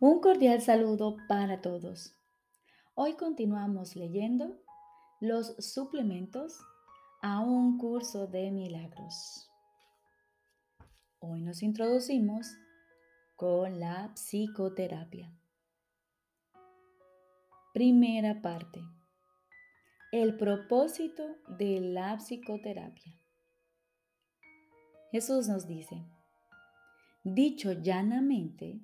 Un cordial saludo para todos. Hoy continuamos leyendo los suplementos a un curso de milagros. Hoy nos introducimos con la psicoterapia. Primera parte. El propósito de la psicoterapia. Jesús nos dice, dicho llanamente,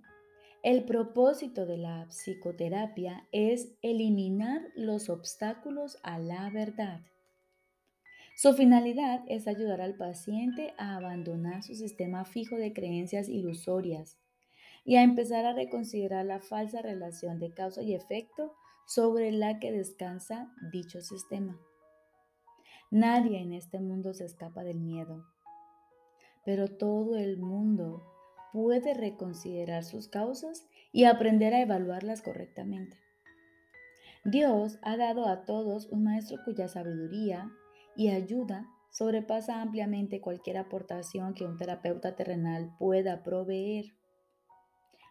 el propósito de la psicoterapia es eliminar los obstáculos a la verdad. Su finalidad es ayudar al paciente a abandonar su sistema fijo de creencias ilusorias y a empezar a reconsiderar la falsa relación de causa y efecto sobre la que descansa dicho sistema. Nadie en este mundo se escapa del miedo, pero todo el mundo puede reconsiderar sus causas y aprender a evaluarlas correctamente. Dios ha dado a todos un maestro cuya sabiduría y ayuda sobrepasa ampliamente cualquier aportación que un terapeuta terrenal pueda proveer.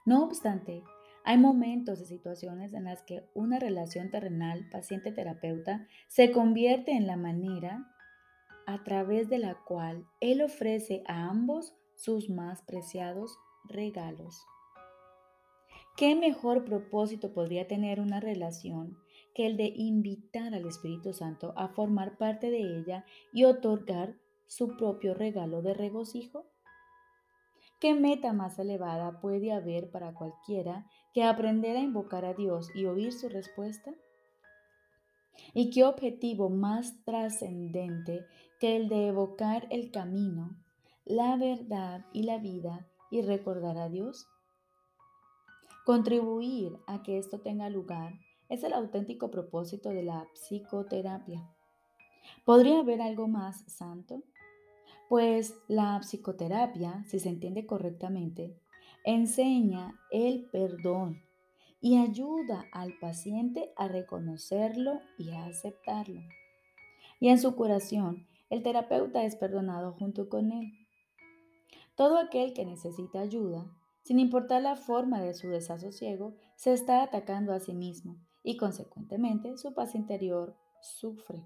No obstante, hay momentos y situaciones en las que una relación terrenal paciente-terapeuta se convierte en la manera a través de la cual Él ofrece a ambos sus más preciados regalos. ¿Qué mejor propósito podría tener una relación que el de invitar al Espíritu Santo a formar parte de ella y otorgar su propio regalo de regocijo? ¿Qué meta más elevada puede haber para cualquiera que aprender a invocar a Dios y oír su respuesta? ¿Y qué objetivo más trascendente que el de evocar el camino la verdad y la vida y recordar a Dios? Contribuir a que esto tenga lugar es el auténtico propósito de la psicoterapia. ¿Podría haber algo más santo? Pues la psicoterapia, si se entiende correctamente, enseña el perdón y ayuda al paciente a reconocerlo y a aceptarlo. Y en su curación, el terapeuta es perdonado junto con él. Todo aquel que necesita ayuda, sin importar la forma de su desasosiego, se está atacando a sí mismo y consecuentemente su paz interior sufre.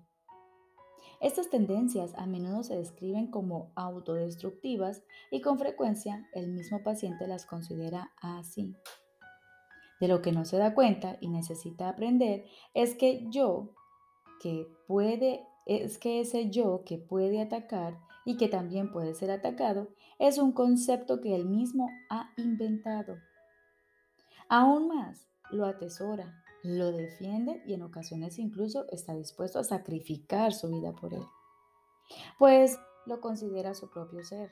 Estas tendencias a menudo se describen como autodestructivas y con frecuencia el mismo paciente las considera así. De lo que no se da cuenta y necesita aprender es que yo, que puede, es que ese yo que puede atacar y que también puede ser atacado, es un concepto que él mismo ha inventado. Aún más, lo atesora, lo defiende y en ocasiones incluso está dispuesto a sacrificar su vida por él, pues lo considera su propio ser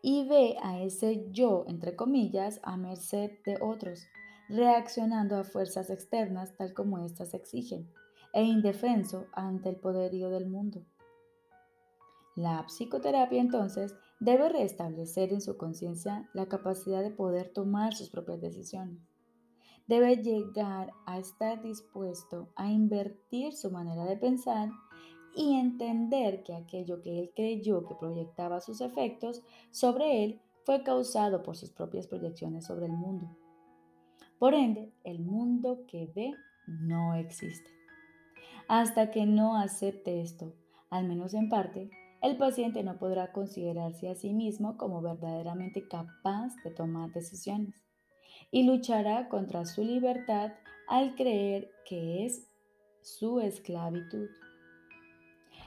y ve a ese yo, entre comillas, a merced de otros, reaccionando a fuerzas externas tal como éstas exigen, e indefenso ante el poderío del mundo. La psicoterapia entonces debe restablecer en su conciencia la capacidad de poder tomar sus propias decisiones. Debe llegar a estar dispuesto a invertir su manera de pensar y entender que aquello que él creyó que proyectaba sus efectos sobre él fue causado por sus propias proyecciones sobre el mundo. Por ende, el mundo que ve no existe. Hasta que no acepte esto, al menos en parte, el paciente no podrá considerarse a sí mismo como verdaderamente capaz de tomar decisiones y luchará contra su libertad al creer que es su esclavitud.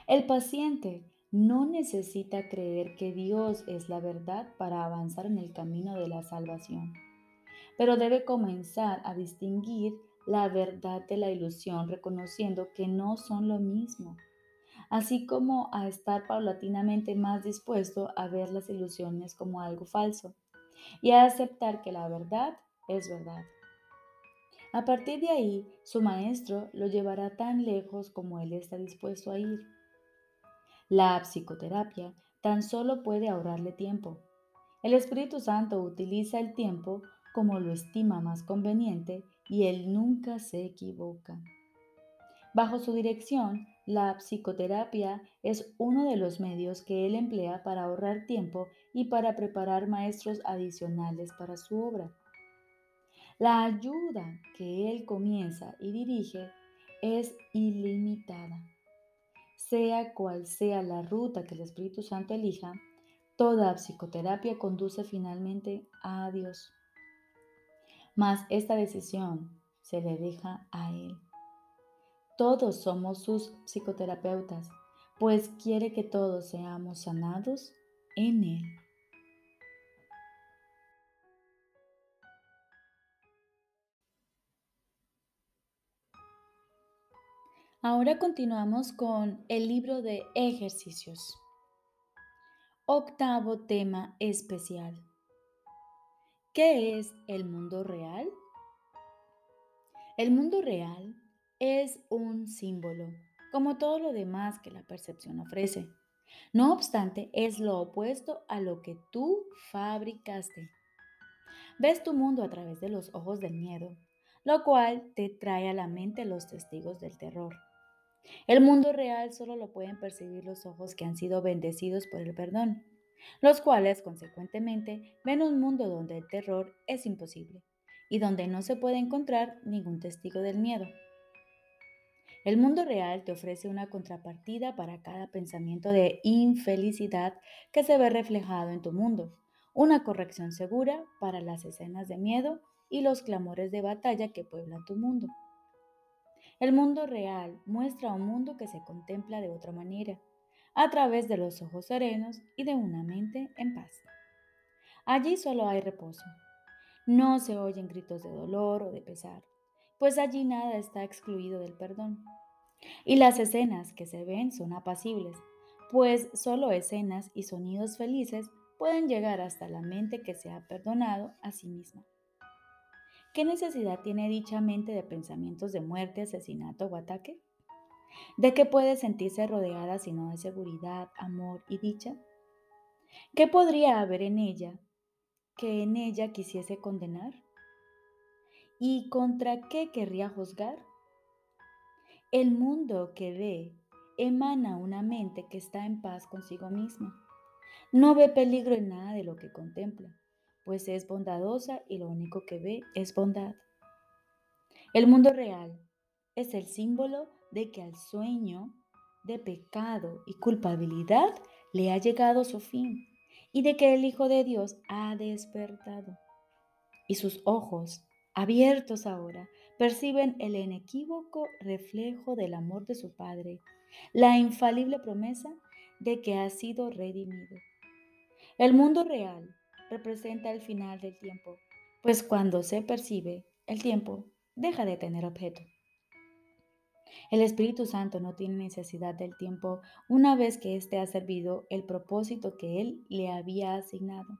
El paciente no necesita creer que Dios es la verdad para avanzar en el camino de la salvación, pero debe comenzar a distinguir la verdad de la ilusión reconociendo que no son lo mismo así como a estar paulatinamente más dispuesto a ver las ilusiones como algo falso y a aceptar que la verdad es verdad. A partir de ahí, su maestro lo llevará tan lejos como él está dispuesto a ir. La psicoterapia tan solo puede ahorrarle tiempo. El Espíritu Santo utiliza el tiempo como lo estima más conveniente y él nunca se equivoca. Bajo su dirección, la psicoterapia es uno de los medios que él emplea para ahorrar tiempo y para preparar maestros adicionales para su obra. La ayuda que Él comienza y dirige es ilimitada. Sea cual sea la ruta que el Espíritu Santo elija, toda psicoterapia conduce finalmente a Dios. Mas esta decisión se le deja a Él. Todos somos sus psicoterapeutas, pues quiere que todos seamos sanados en Él. Ahora continuamos con el libro de ejercicios. Octavo tema especial. ¿Qué es el mundo real? El mundo real es un símbolo, como todo lo demás que la percepción ofrece. No obstante, es lo opuesto a lo que tú fabricaste. Ves tu mundo a través de los ojos del miedo, lo cual te trae a la mente los testigos del terror. El mundo real solo lo pueden percibir los ojos que han sido bendecidos por el perdón, los cuales, consecuentemente, ven un mundo donde el terror es imposible y donde no se puede encontrar ningún testigo del miedo. El mundo real te ofrece una contrapartida para cada pensamiento de infelicidad que se ve reflejado en tu mundo, una corrección segura para las escenas de miedo y los clamores de batalla que pueblan tu mundo. El mundo real muestra un mundo que se contempla de otra manera, a través de los ojos serenos y de una mente en paz. Allí solo hay reposo. No se oyen gritos de dolor o de pesar, pues allí nada está excluido del perdón. Y las escenas que se ven son apacibles, pues solo escenas y sonidos felices pueden llegar hasta la mente que se ha perdonado a sí misma. ¿Qué necesidad tiene dicha mente de pensamientos de muerte, asesinato o ataque? ¿De qué puede sentirse rodeada sino de seguridad, amor y dicha? ¿Qué podría haber en ella que en ella quisiese condenar? ¿Y contra qué querría juzgar? El mundo que ve emana una mente que está en paz consigo misma. No ve peligro en nada de lo que contempla pues es bondadosa y lo único que ve es bondad. El mundo real es el símbolo de que al sueño de pecado y culpabilidad le ha llegado su fin y de que el Hijo de Dios ha despertado. Y sus ojos, abiertos ahora, perciben el inequívoco reflejo del amor de su Padre, la infalible promesa de que ha sido redimido. El mundo real representa el final del tiempo, pues cuando se percibe, el tiempo deja de tener objeto. El Espíritu Santo no tiene necesidad del tiempo una vez que éste ha servido el propósito que Él le había asignado.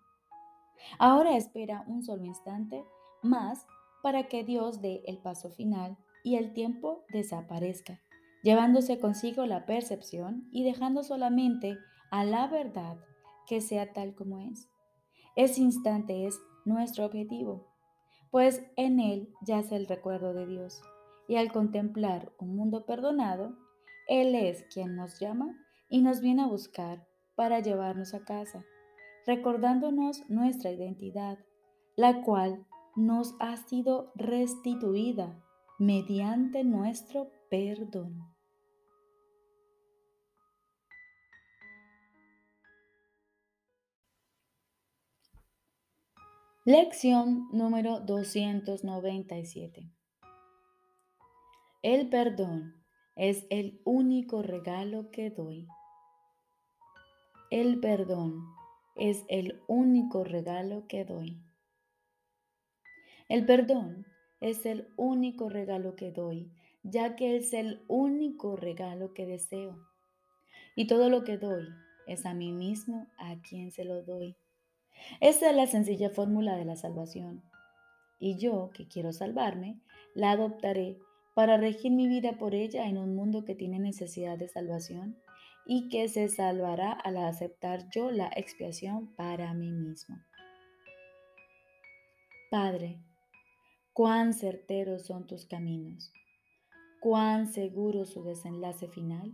Ahora espera un solo instante más para que Dios dé el paso final y el tiempo desaparezca, llevándose consigo la percepción y dejando solamente a la verdad que sea tal como es. Ese instante es nuestro objetivo, pues en él yace el recuerdo de Dios. Y al contemplar un mundo perdonado, Él es quien nos llama y nos viene a buscar para llevarnos a casa, recordándonos nuestra identidad, la cual nos ha sido restituida mediante nuestro perdón. Lección número 297. El perdón es el único regalo que doy. El perdón es el único regalo que doy. El perdón es el único regalo que doy, ya que es el único regalo que deseo. Y todo lo que doy es a mí mismo a quien se lo doy. Esa es la sencilla fórmula de la salvación. Y yo, que quiero salvarme, la adoptaré para regir mi vida por ella en un mundo que tiene necesidad de salvación y que se salvará al aceptar yo la expiación para mí mismo. Padre, cuán certeros son tus caminos, cuán seguro su desenlace final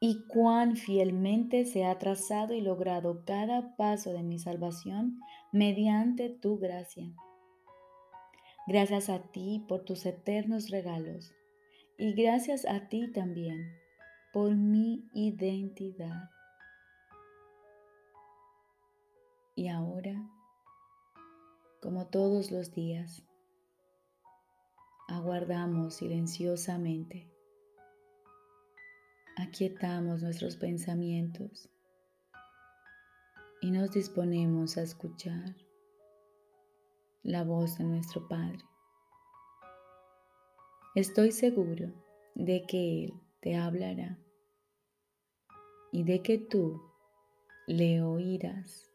y cuán fielmente se ha trazado y logrado cada paso de mi salvación mediante tu gracia. Gracias a ti por tus eternos regalos y gracias a ti también por mi identidad. Y ahora, como todos los días, aguardamos silenciosamente, aquietamos nuestros pensamientos y nos disponemos a escuchar la voz de nuestro Padre. Estoy seguro de que Él te hablará y de que tú le oirás.